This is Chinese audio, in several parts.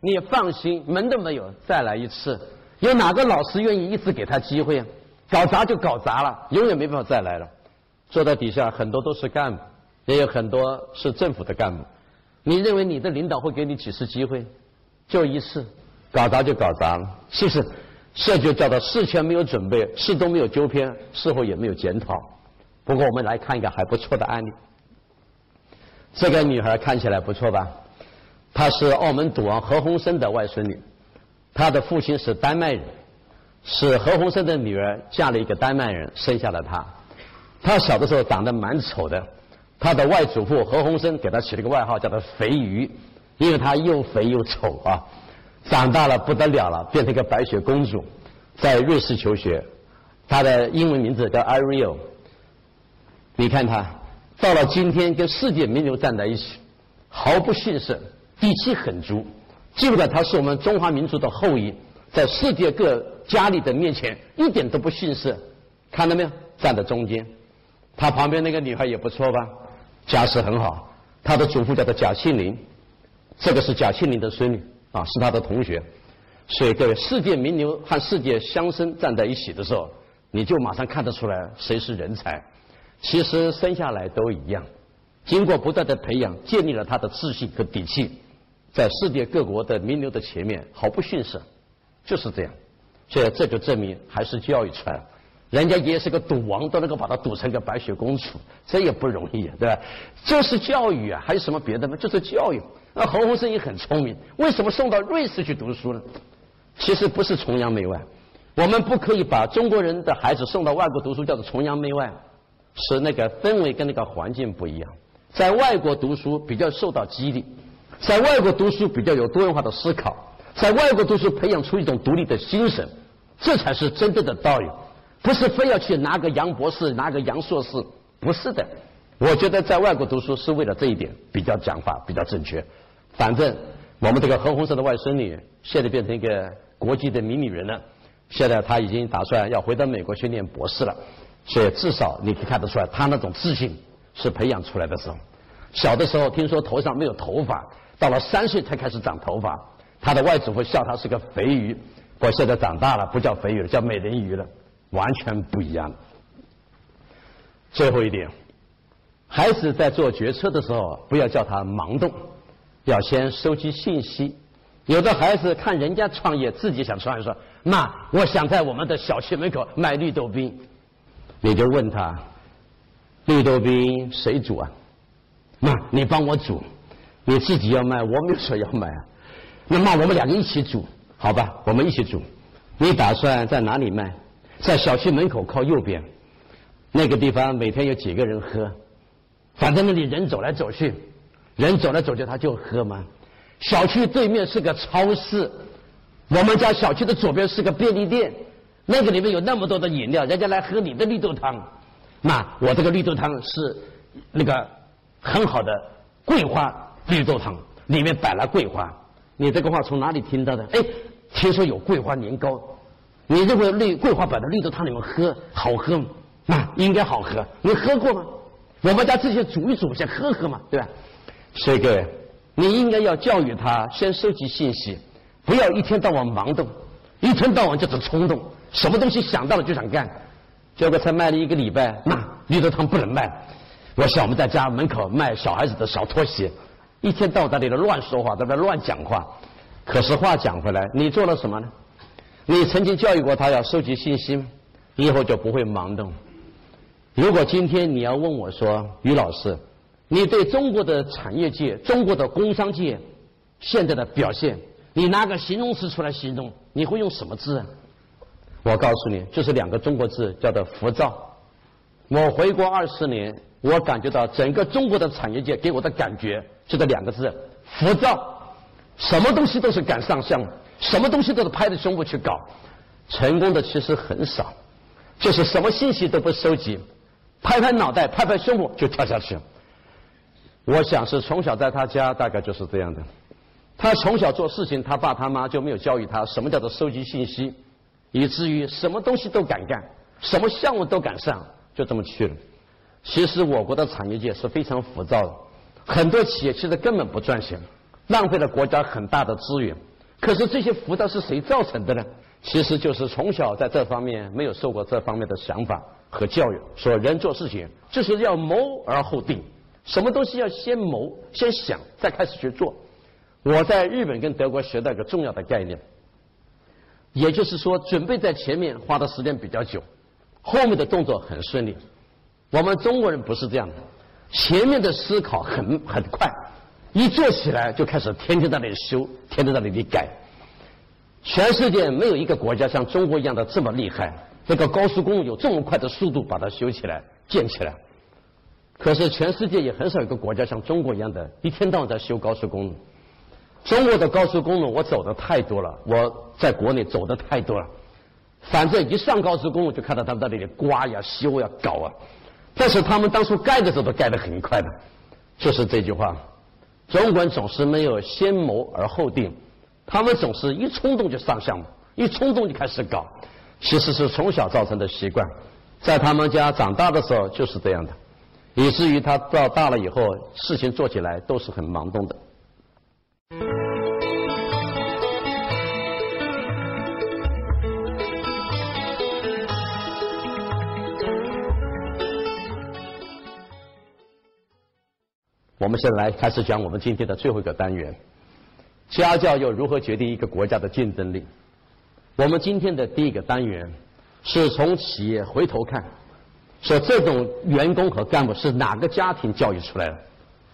你放心，门都没有，再来一次。有哪个老师愿意一直给他机会啊？搞砸就搞砸了，永远没办法再来了。坐在底下很多都是干部，也有很多是政府的干部。你认为你的领导会给你几次机会？就一次，搞砸就搞砸了，是不是？这就叫做事前没有准备，事都没有纠偏，事后也没有检讨。不过我们来看一个还不错的案例。这个女孩看起来不错吧？她是澳门赌王何鸿燊的外孙女，她的父亲是丹麦人，是何鸿燊的女儿嫁了一个丹麦人，生下了她。她小的时候长得蛮丑的，她的外祖父何鸿燊给她起了个外号叫做“肥鱼”，因为她又肥又丑啊。长大了不得了了，变成一个白雪公主，在瑞士求学，她的英文名字叫 Ariel。你看她到了今天，跟世界名流站在一起，毫不逊色。底气很足，记不得他是我们中华民族的后裔，在世界各家里的面前一点都不逊色，看到没有？站在中间，他旁边那个女孩也不错吧？家世很好，他的祖父叫做贾庆林，这个是贾庆林的孙女啊，是他的同学。所以各位，世界名流和世界乡绅站在一起的时候，你就马上看得出来谁是人才。其实生下来都一样，经过不断的培养，建立了他的自信和底气。在世界各国的名流的前面毫不逊色，就是这样，所以这就证明还是教育出来了人家也是个赌王，都能够把他赌成个白雪公主，这也不容易啊，对吧？就是教育啊，还有什么别的吗？就是教育。那侯鸿燊也很聪明，为什么送到瑞士去读书呢？其实不是崇洋媚外，我们不可以把中国人的孩子送到外国读书叫做崇洋媚外，是那个氛围跟那个环境不一样，在外国读书比较受到激励。在外国读书比较有多元化的思考，在外国读书培养出一种独立的精神，这才是真正的道理，不是非要去拿个杨博士、拿个杨硕士，不是的。我觉得在外国读书是为了这一点比较讲法比较正确。反正我们这个何鸿燊的外孙女现在变成一个国际的名女人了，现在她已经打算要回到美国去念博士了，所以至少你可以看得出来，她那种自信是培养出来的时候。小的时候听说头上没有头发。到了三岁才开始长头发，他的外祖父笑他是个肥鱼，不过现在长大了不叫肥鱼了，叫美人鱼了，完全不一样。最后一点，孩子在做决策的时候不要叫他盲动，要先收集信息。有的孩子看人家创业，自己想创业，说妈，我想在我们的小区门口卖绿豆冰，你就问他，绿豆冰谁煮啊？妈，你帮我煮。你自己要卖，我没有说要卖啊。那么我们两个一起煮，好吧？我们一起煮。你打算在哪里卖？在小区门口靠右边，那个地方每天有几个人喝？反正那里人走来走去，人走来走去他就喝嘛。小区对面是个超市，我们家小区的左边是个便利店，那个里面有那么多的饮料，人家来喝你的绿豆汤。那我这个绿豆汤是那个很好的桂花。绿豆汤里面摆了桂花，你这个话从哪里听到的？哎，听说有桂花年糕，你认为绿桂花摆在绿豆汤里面喝好喝吗？那应该好喝，你喝过吗？我们家自己煮一煮，先喝喝嘛，对吧？所以各位，你应该要教育他先收集信息，不要一天到晚盲动，一天到晚就是冲动，什么东西想到了就想干。结果才卖了一个礼拜，那绿豆汤不能卖。我想我们在家门口卖小孩子的小拖鞋。一天到晚在里头乱说话，在那乱讲话。可是话讲回来，你做了什么呢？你曾经教育过他要收集信息，以后就不会盲动。如果今天你要问我说，于老师，你对中国的产业界、中国的工商界现在的表现，你拿个形容词出来形容，你会用什么字啊？我告诉你，就是两个中国字，叫做浮躁。我回国二十年，我感觉到整个中国的产业界给我的感觉。就这两个字，浮躁，什么东西都是赶上项目，什么东西都是拍着胸脯去搞，成功的其实很少，就是什么信息都不收集，拍拍脑袋，拍拍胸脯就跳下去。我想是从小在他家大概就是这样的，他从小做事情，他爸他妈就没有教育他什么叫做收集信息，以至于什么东西都敢干，什么项目都敢上，就这么去了。其实我国的产业界是非常浮躁的。很多企业其实根本不赚钱，浪费了国家很大的资源。可是这些浮躁是谁造成的呢？其实就是从小在这方面没有受过这方面的想法和教育，说人做事情就是要谋而后定，什么东西要先谋、先想，再开始去做。我在日本跟德国学到一个重要的概念，也就是说，准备在前面花的时间比较久，后面的动作很顺利。我们中国人不是这样的，前面的思考很很快，一做起来就开始天天在那里修，天天在那里改。全世界没有一个国家像中国一样的这么厉害，这个高速公路有这么快的速度把它修起来、建起来。可是全世界也很少有个国家像中国一样的，一天到晚在修高速公路。中国的高速公路我走的太多了，我在国内走的太多了。反正一上高速公路就看到他们在那里刮呀、修呀、搞啊。但是他们当初盖的时候都盖得很快的，就是这句话：中国人总是没有先谋而后定。他们总是一冲动就上项目，一冲动就开始搞，其实是从小造成的习惯，在他们家长大的时候就是这样的，以至于他到大了以后，事情做起来都是很忙动的。我们现在来开始讲我们今天的最后一个单元。家教又如何决定一个国家的竞争力？我们今天的第一个单元是从企业回头看，说这种员工和干部是哪个家庭教育出来的，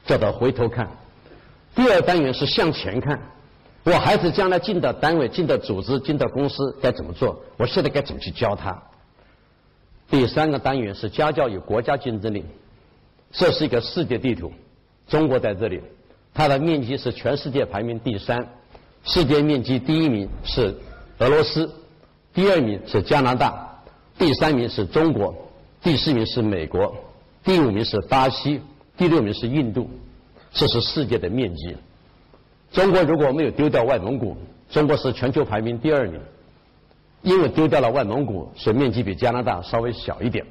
叫做回头看。第二单元是向前看，我孩子将来进到单位、进到组织、进到公司该怎么做？我现在该怎么去教他？第三个单元是家教与国家竞争力，这是一个世界地图，中国在这里。它的面积是全世界排名第三，世界面积第一名是俄罗斯，第二名是加拿大，第三名是中国，第四名是美国，第五名是巴西，第六名是印度，这是世界的面积。中国如果没有丢掉外蒙古，中国是全球排名第二名，因为丢掉了外蒙古，所以面积比加拿大稍微小一点，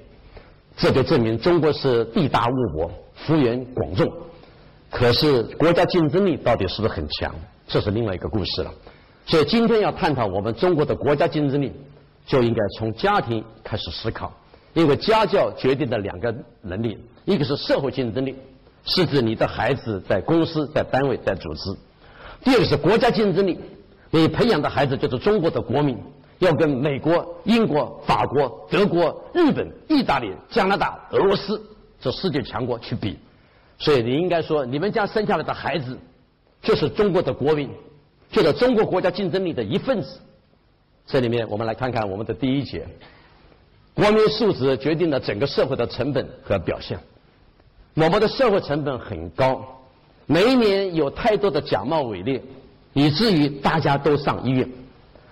这就证明中国是地大物博，幅员广众。可是国家竞争力到底是不是很强？这是另外一个故事了。所以今天要探讨我们中国的国家竞争力，就应该从家庭开始思考。因为家教决定的两个能力，一个是社会竞争力，是指你的孩子在公司、在单位、在组织；第二个是国家竞争力，你培养的孩子就是中国的国民，要跟美国、英国、法国、德国、日本、意大利、加拿大、俄罗斯这世界强国去比。所以你应该说，你们家生下来的孩子就是中国的国民，就是中国国家竞争力的一份子。这里面我们来看看我们的第一节：国民素质决定了整个社会的成本和表现。我们的社会成本很高，每一年有太多的假冒伪劣，以至于大家都上医院；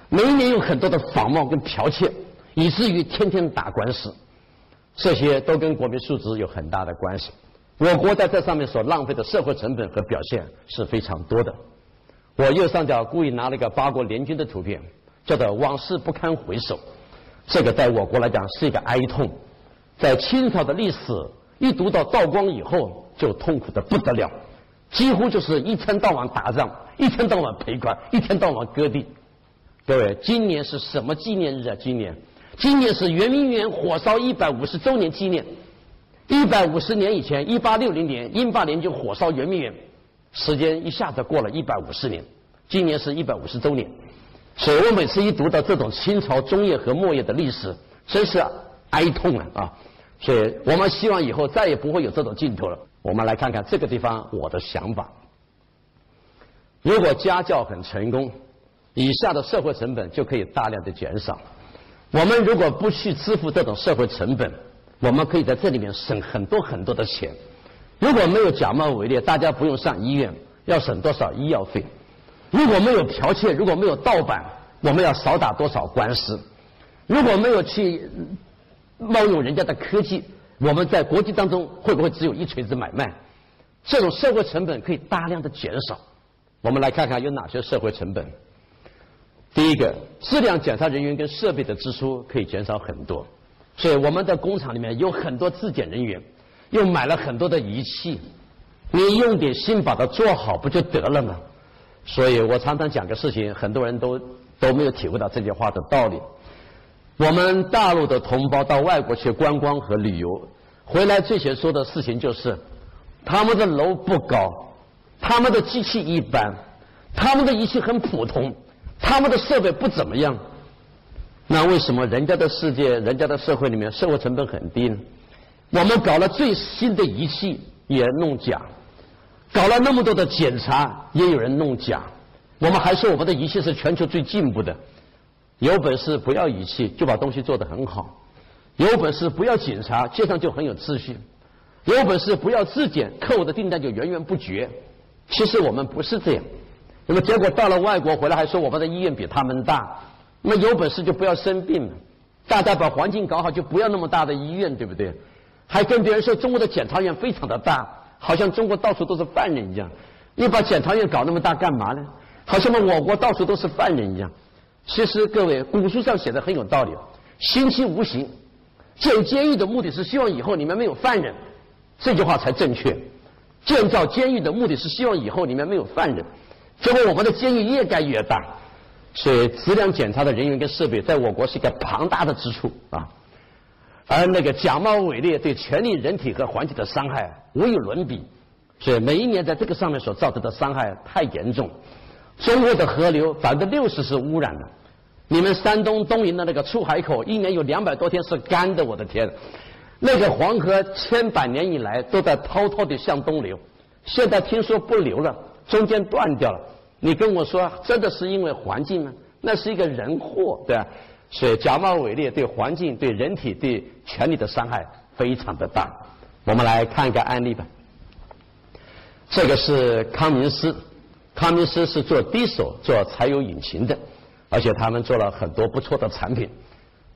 每一年有很多的仿冒跟剽窃，以至于天天打官司。这些都跟国民素质有很大的关系。我国在这上面所浪费的社会成本和表现是非常多的。我右上角故意拿了一个八国联军的图片，叫做“往事不堪回首”。这个在我国来讲是一个哀痛。在清朝的历史一读到道光以后，就痛苦的不得了，几乎就是一天到晚打仗，一天到晚赔款，一天到晚割地。各位，今年是什么纪念日啊？今年，今年是圆明园火烧一百五十周年纪念。一百五十年以前，一八六零年，英法联军火烧圆明园，时间一下子过了一百五十年，今年是一百五十周年，所以我每次一读到这种清朝中叶和末叶的历史，真是哀痛啊啊！所以我们希望以后再也不会有这种镜头了。我们来看看这个地方我的想法：如果家教很成功，以下的社会成本就可以大量的减少。我们如果不去支付这种社会成本，我们可以在这里面省很多很多的钱。如果没有假冒伪劣，大家不用上医院，要省多少医药费？如果没有剽窃，如果没有盗版，我们要少打多少官司？如果没有去冒用人家的科技，我们在国际当中会不会只有一锤子买卖？这种社会成本可以大量的减少。我们来看看有哪些社会成本。第一个，质量检查人员跟设备的支出可以减少很多。所以我们的工厂里面有很多质检人员，又买了很多的仪器，你用点心把它做好不就得了吗？所以我常常讲个事情，很多人都都没有体会到这句话的道理。我们大陆的同胞到外国去观光和旅游，回来最先说的事情就是，他们的楼不高，他们的机器一般，他们的仪器很普通，他们的设备不怎么样。那为什么人家的世界、人家的社会里面生活成本很低呢？我们搞了最新的仪器也弄假，搞了那么多的检查也有人弄假，我们还说我们的仪器是全球最进步的。有本事不要仪器就把东西做得很好，有本事不要检查街上就很有秩序，有本事不要质检客户的订单就源源不绝。其实我们不是这样，那么结果到了外国回来还说我们的医院比他们大。那么有本事就不要生病了，大家把环境搞好就不要那么大的医院，对不对？还跟别人说中国的检察院非常的大，好像中国到处都是犯人一样。你把检察院搞那么大干嘛呢？好像我国到处都是犯人一样。其实各位古书上写的很有道理，心期无形。建监狱的目的是希望以后里面没有犯人，这句话才正确。建造监狱的目的是希望以后里面没有犯人，结果我们的监狱越盖越大。所以质量检查的人员跟设备在我国是一个庞大的支出啊，而那个假冒伪劣对权利、人体和环境的伤害无与伦比，所以每一年在这个上面所造成的伤害太严重。中国的河流百分之六十是污染的，你们山东东营的那个出海口一年有两百多天是干的，我的天！那个黄河千百年以来都在滔滔的向东流，现在听说不流了，中间断掉了。你跟我说，真的是因为环境吗？那是一个人祸，对吧？所以假冒伪劣对环境、对人体、对权利的伤害非常的大。我们来看一个案例吧。这个是康明斯，康明斯是做低手、做柴油引擎的，而且他们做了很多不错的产品。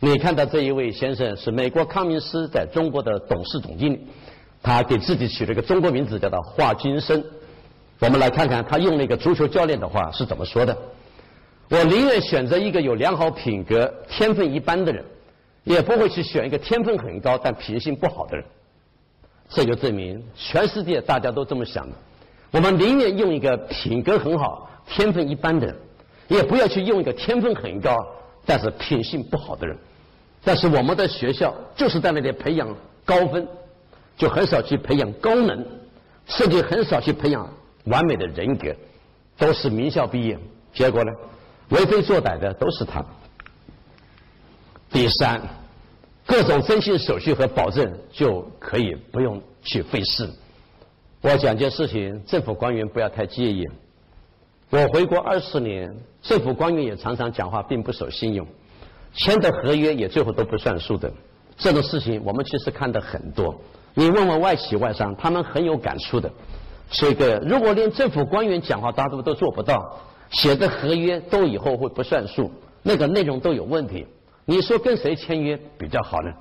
你看到这一位先生是美国康明斯在中国的董事总经理，他给自己取了一个中国名字，叫做华金生。我们来看看他用那个足球教练的话是怎么说的：“我宁愿选择一个有良好品格、天分一般的人，也不会去选一个天分很高但品性不好的人。”这就证明全世界大家都这么想的。我们宁愿用一个品格很好、天分一般的人，也不要去用一个天分很高但是品性不好的人。但是我们的学校就是在那里培养高分，就很少去培养高能，甚至很少去培养。完美的人格，都是名校毕业，结果呢，为非作歹的都是他。第三，各种征信手续和保证就可以不用去费事。我讲件事情，政府官员不要太介意。我回国二十年，政府官员也常常讲话并不守信用，签的合约也最后都不算数的。这种事情我们其实看的很多。你问问外企外商，他们很有感触的。所以，个如果连政府官员讲话，大多都做不到，写的合约都以后会不算数，那个内容都有问题。你说跟谁签约比较好呢？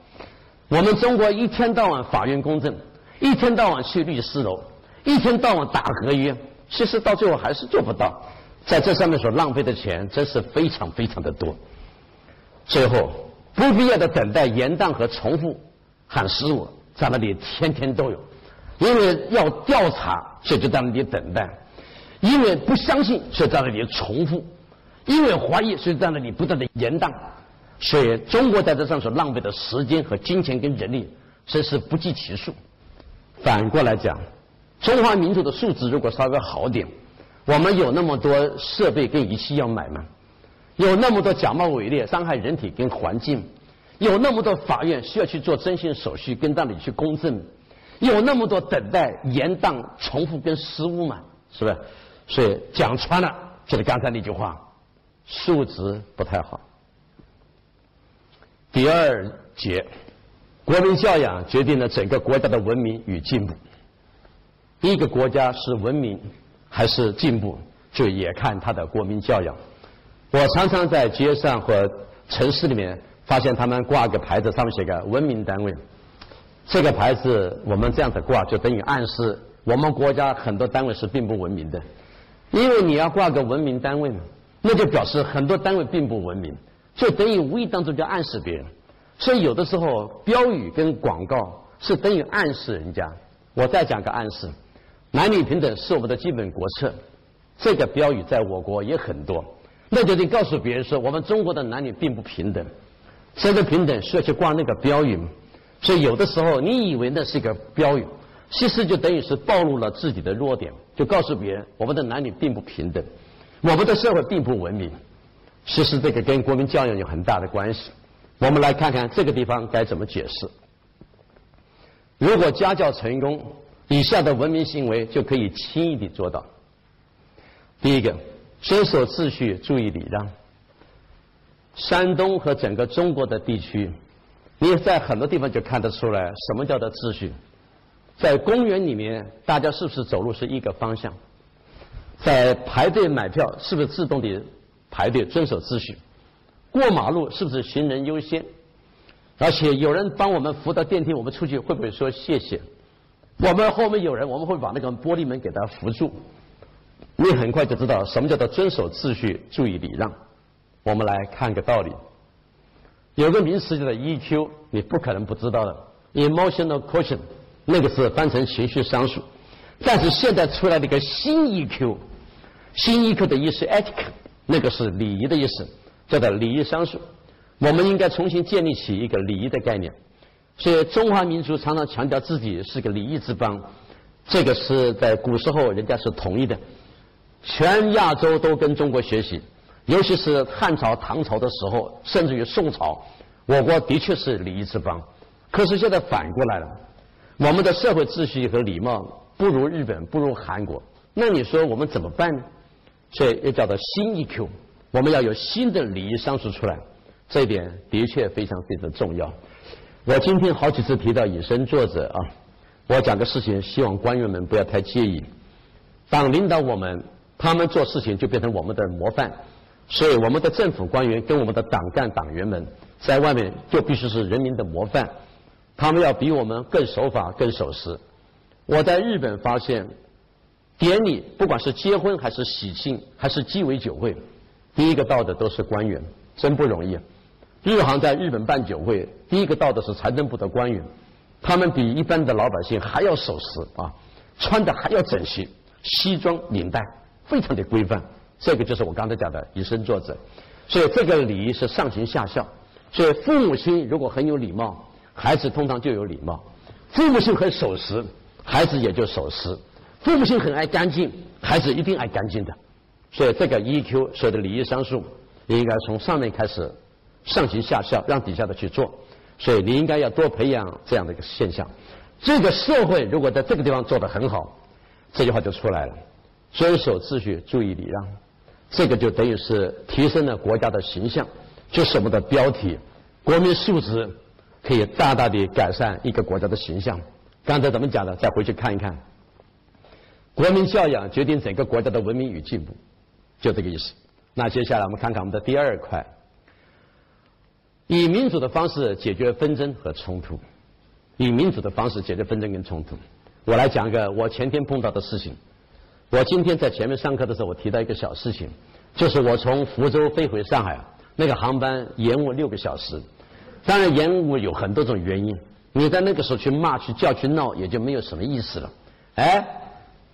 我们中国一天到晚法院公证，一天到晚去律师楼，一天到晚打合约，其实到最后还是做不到。在这上面所浪费的钱，真是非常非常的多。最后，不必要的等待、延宕和重复，喊失误，在那里天天都有。因为要调查，所以就在那里等待；因为不相信，所以在那里重复；因为怀疑，所以在那里不断的延宕。所以中国在这上所浪费的时间和金钱跟人力，真是不计其数。反过来讲，中华民族的素质如果稍微好点，我们有那么多设备跟仪器要买吗？有那么多假冒伪劣伤害人体跟环境？有那么多法院需要去做征信手续跟那里去公证？有那么多等待、延宕、重复跟失误嘛，是不是？所以讲穿了，就是刚才那句话，素质不太好。第二节，国民教养决定了整个国家的文明与进步。一个国家是文明还是进步，就也看它的国民教养。我常常在街上和城市里面发现他们挂个牌子，上面写个文明单位。这个牌子我们这样子挂，就等于暗示我们国家很多单位是并不文明的。因为你要挂个文明单位嘛，那就表示很多单位并不文明，就等于无意当中就暗示别人。所以有的时候标语跟广告是等于暗示人家。我再讲个暗示：男女平等是我们的基本国策，这个标语在我国也很多，那就得告诉别人说，我们中国的男女并不平等。这个平等需要去挂那个标语吗？所以有的时候你以为那是一个标语，其实就等于是暴露了自己的弱点，就告诉别人我们的男女并不平等，我们的社会并不文明。其实这个跟国民教育有很大的关系。我们来看看这个地方该怎么解释。如果家教成功，以下的文明行为就可以轻易地做到。第一个，遵守秩序，注意礼让。山东和整个中国的地区，你在很多地方就看得出来什么叫做秩序。在公园里面，大家是不是走路是一个方向？在排队买票，是不是自动的排队遵守秩序？过马路是不是行人优先？而且有人帮我们扶到电梯，我们出去会不会说谢谢？我们后面有人，我们会把那个玻璃门给他扶住。你很快就知道什么叫做遵守秩序，注意礼让。我们来看个道理，有个名词叫做 EQ，你不可能不知道的，emotional quotient，那个是翻成情绪商数。但是现在出来的一个新 EQ，新 EQ 的意思 ethic，那个是礼仪的意思，叫做礼仪商数。我们应该重新建立起一个礼仪的概念。所以中华民族常常强调自己是个礼仪之邦，这个是在古时候人家是同意的，全亚洲都跟中国学习。尤其是汉朝、唐朝的时候，甚至于宋朝，我国的确是礼仪之邦。可是现在反过来了，我们的社会秩序和礼貌不如日本，不如韩国。那你说我们怎么办呢？所以又叫做新 EQ，我们要有新的礼仪商数出来。这一点的确非常非常重要。我今天好几次提到以身作则啊，我讲个事情，希望官员们不要太介意。党领导我们，他们做事情就变成我们的模范。所以，我们的政府官员跟我们的党干党员们，在外面就必须是人民的模范，他们要比我们更守法、更守时。我在日本发现，典礼不管是结婚还是喜庆还是鸡尾酒会，第一个到的都是官员，真不容易。日航在日本办酒会，第一个到的是财政部的官员，他们比一般的老百姓还要守时啊，穿的还要整齐，西装领带非常的规范。这个就是我刚才讲的以身作则，所以这个礼仪是上行下效。所以父母亲如果很有礼貌，孩子通常就有礼貌；父母亲很守时，孩子也就守时；父母亲很爱干净，孩子一定爱干净的。所以这个 EQ 所有的礼仪商数，应该从上面开始上行下效，让底下的去做。所以你应该要多培养这样的一个现象。这个社会如果在这个地方做得很好，这句话就出来了：遵守秩序，注意礼让。这个就等于是提升了国家的形象，就是我们的标题，国民素质可以大大的改善一个国家的形象。刚才怎么讲的？再回去看一看，国民教养决定整个国家的文明与进步，就这个意思。那接下来我们看看我们的第二块，以民主的方式解决纷争和冲突，以民主的方式解决纷争跟冲突。我来讲一个我前天碰到的事情。我今天在前面上课的时候，我提到一个小事情，就是我从福州飞回上海，那个航班延误六个小时。当然延误有很多种原因，你在那个时候去骂、去叫、去闹，也就没有什么意思了。哎，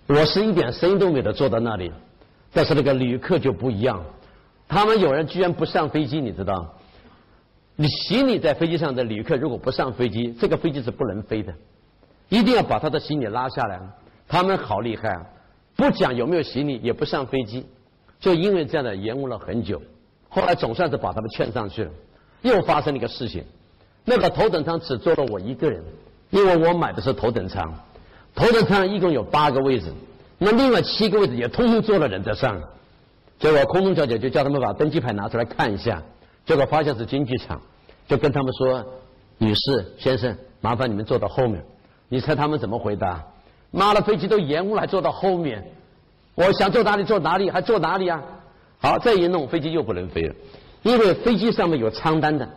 我是一点声音都没有坐到那里，但是那个旅客就不一样，他们有人居然不上飞机，你知道？你行李在飞机上的旅客如果不上飞机，这个飞机是不能飞的，一定要把他的行李拉下来。他们好厉害啊！不讲有没有行李，也不上飞机，就因为这样的延误了很久。后来总算是把他们劝上去了。又发生了一个事情，那个头等舱只坐了我一个人，因为我买的是头等舱。头等舱一共有八个位置，那另外七个位置也通通坐了人在上。结果空中小姐就叫他们把登机牌拿出来看一下，结果发现是经济舱，就跟他们说：“女士、先生，麻烦你们坐到后面。”你猜他们怎么回答？妈的，飞机都延误了，还坐到后面。我想坐哪里坐哪里，还坐哪里啊？好，再一弄，飞机又不能飞了，因为飞机上面有舱单的，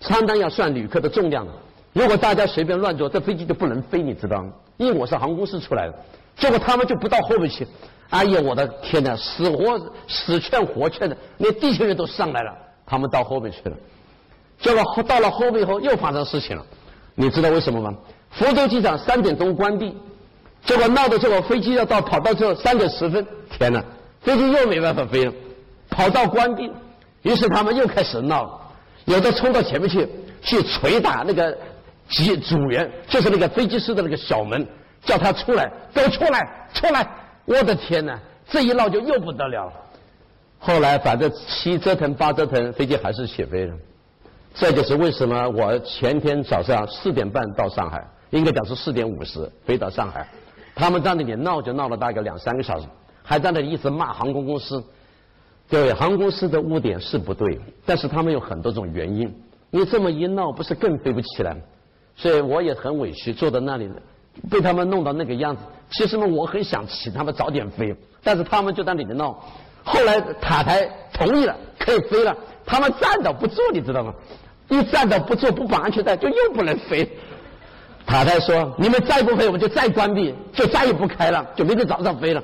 舱单要算旅客的重量的。如果大家随便乱坐，这飞机就不能飞，你知道吗？因为我是航空公司出来的，结果他们就不到后面去。哎呀，我的天哪，死活死劝活劝的，连地球人都上来了，他们到后面去了。结果到了后面以后，又发生事情了。你知道为什么吗？福州机场三点钟关闭。结果闹的这个飞机要到跑到这三点十分，天哪！飞机又没办法飞了，跑道关闭，于是他们又开始闹了，有的冲到前面去去捶打那个机组员，就是那个飞机师的那个小门，叫他出来，给我出来，出来！我的天哪，这一闹就又不得了了。后来反正七折腾八折腾，飞机还是起飞了。这就是为什么我前天早上四点半到上海，应该讲是四点五十飞到上海，他们在那里闹就闹了大概两三个小时。还在那里一直骂航空公司，对，航空公司的污点是不对，但是他们有很多种原因。你这么一闹，不是更飞不起来？所以我也很委屈，坐在那里被他们弄到那个样子。其实嘛，我很想请他们早点飞，但是他们就在那里闹。后来塔台同意了，可以飞了，他们站着不坐，你知道吗？一站着不坐，不绑安全带，就又不能飞。塔台说：“你们再不飞，我们就再关闭，就再也不开了，就明天早上飞了。”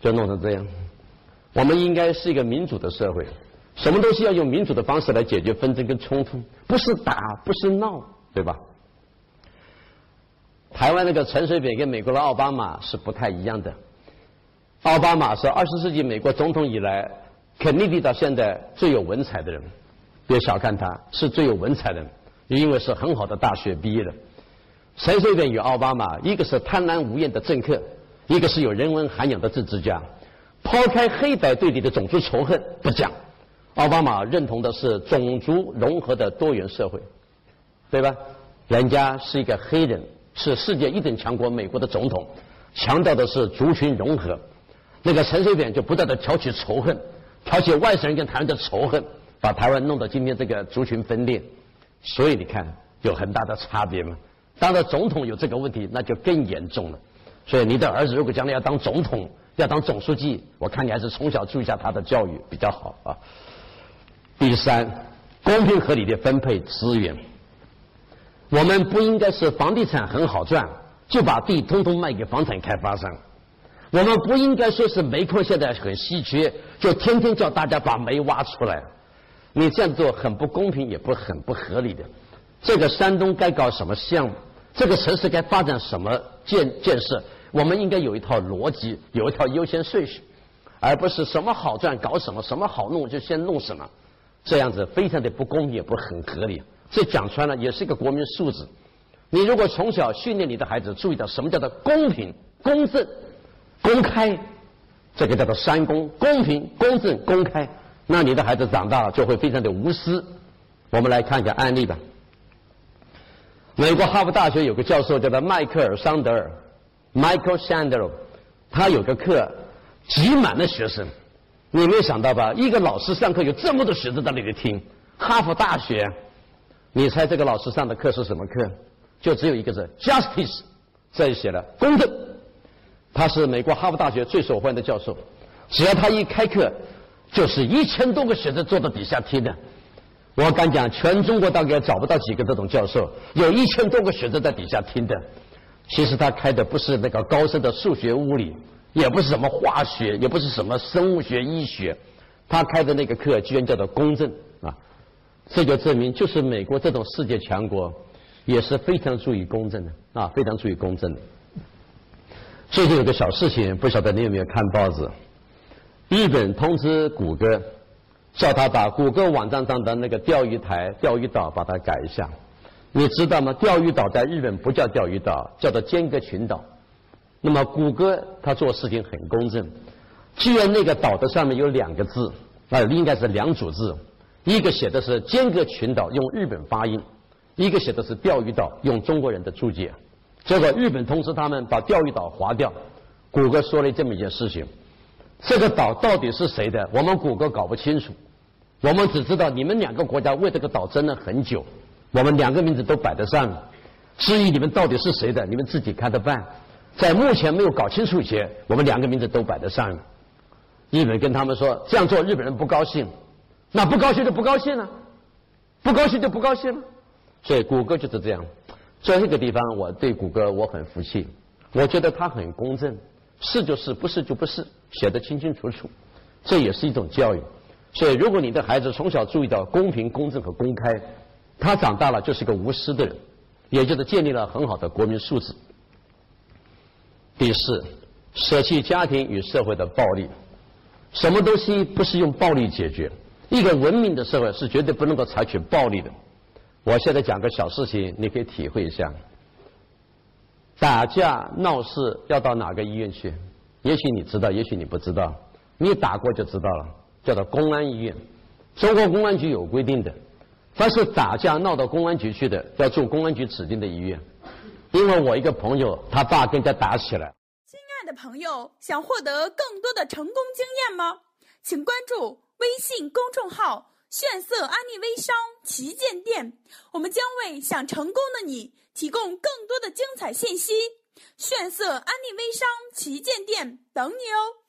就弄成这样，我们应该是一个民主的社会，什么东西要用民主的方式来解决纷争跟冲突，不是打，不是闹，对吧？台湾那个陈水扁跟美国的奥巴马是不太一样的，奥巴马是二十世纪美国总统以来肯尼迪到现在最有文采的人，别小看他，是最有文采的人，因为是很好的大学毕业的。陈水扁与奥巴马，一个是贪婪无厌的政客。一个是有人文涵养的政治家，抛开黑白对立的种族仇恨不讲，奥巴马认同的是种族融合的多元社会，对吧？人家是一个黑人，是世界一等强国美国的总统，强调的是族群融合。那个陈水扁就不断的挑起仇恨，挑起外省人跟台湾的仇恨，把台湾弄到今天这个族群分裂。所以你看有很大的差别嘛。当了总统有这个问题，那就更严重了。所以你的儿子如果将来要当总统，要当总书记，我看你还是从小注意一下他的教育比较好啊。第三，公平合理的分配资源。我们不应该是房地产很好赚，就把地通通卖给房产开发商。我们不应该说是煤矿现在很稀缺，就天天叫大家把煤挖出来。你这样做很不公平，也不很不合理的。这个山东该搞什么项目？这个城市该发展什么建建设？我们应该有一套逻辑，有一套优先顺序，而不是什么好赚搞什么，什么好弄就先弄什么，这样子非常的不公，也不很合理。这讲穿了也是一个国民素质。你如果从小训练你的孩子注意到什么叫做公平、公正、公开，这个叫做三公：公平、公正、公开，那你的孩子长大了就会非常的无私。我们来看一个案例吧。美国哈佛大学有个教授叫做迈克尔·桑德尔。Michael Sandler，他有个课挤满了学生，你没想到吧？一个老师上课有这么多学生在那里听。哈佛大学，你猜这个老师上的课是什么课？就只有一个字：justice。这里写了公正。他是美国哈佛大学最受欢迎的教授，只要他一开课，就是一千多个学生坐在底下听的。我敢讲，全中国大概找不到几个这种教授，有一千多个学生在底下听的。其实他开的不是那个高深的数学、物理，也不是什么化学，也不是什么生物学、医学，他开的那个课居然叫做公正啊！这就证明，就是美国这种世界强国，也是非常注意公正的啊，非常注意公正的。最近有个小事情，不晓得你有没有看报纸？日本通知谷歌，叫他把谷歌网站上的那个钓鱼台、钓鱼岛把它改一下。你知道吗？钓鱼岛在日本不叫钓鱼岛，叫做尖阁群岛。那么谷歌他做事情很公正，既然那个岛的上面有两个字，那应该是两组字，一个写的是尖阁群岛用日本发音，一个写的是钓鱼岛用中国人的注解。结果日本通知他们把钓鱼岛划掉。谷歌说了这么一件事情：这个岛到底是谁的？我们谷歌搞不清楚，我们只知道你们两个国家为这个岛争了很久。我们两个名字都摆得上了，至于你们到底是谁的，你们自己看着办。在目前没有搞清楚以前，我们两个名字都摆得上了。日本跟他们说这样做日本人不高兴，那不高兴就不高兴了，不高兴就不高兴了。所以谷歌就是这样。这个地方我对谷歌我很服气，我觉得它很公正，是就是，不是就不是，写得清清楚楚。这也是一种教育。所以如果你的孩子从小注意到公平、公正和公开。他长大了就是个无私的人，也就是建立了很好的国民素质。第四，舍弃家庭与社会的暴力。什么东西不是用暴力解决？一个文明的社会是绝对不能够采取暴力的。我现在讲个小事情，你可以体会一下。打架闹事要到哪个医院去？也许你知道，也许你不知道。你打过就知道了，叫做公安医院。中国公安局有规定的，凡是打架闹到公安局去的，要住公安局指定的医院。因为我一个朋友，他爸跟他打起来。亲爱的朋友，想获得更多的成功经验吗？请关注微信公众号“炫色安利微商旗舰店”，我们将为想成功的你提供更多的精彩信息。炫色安利微商旗舰店等你哦。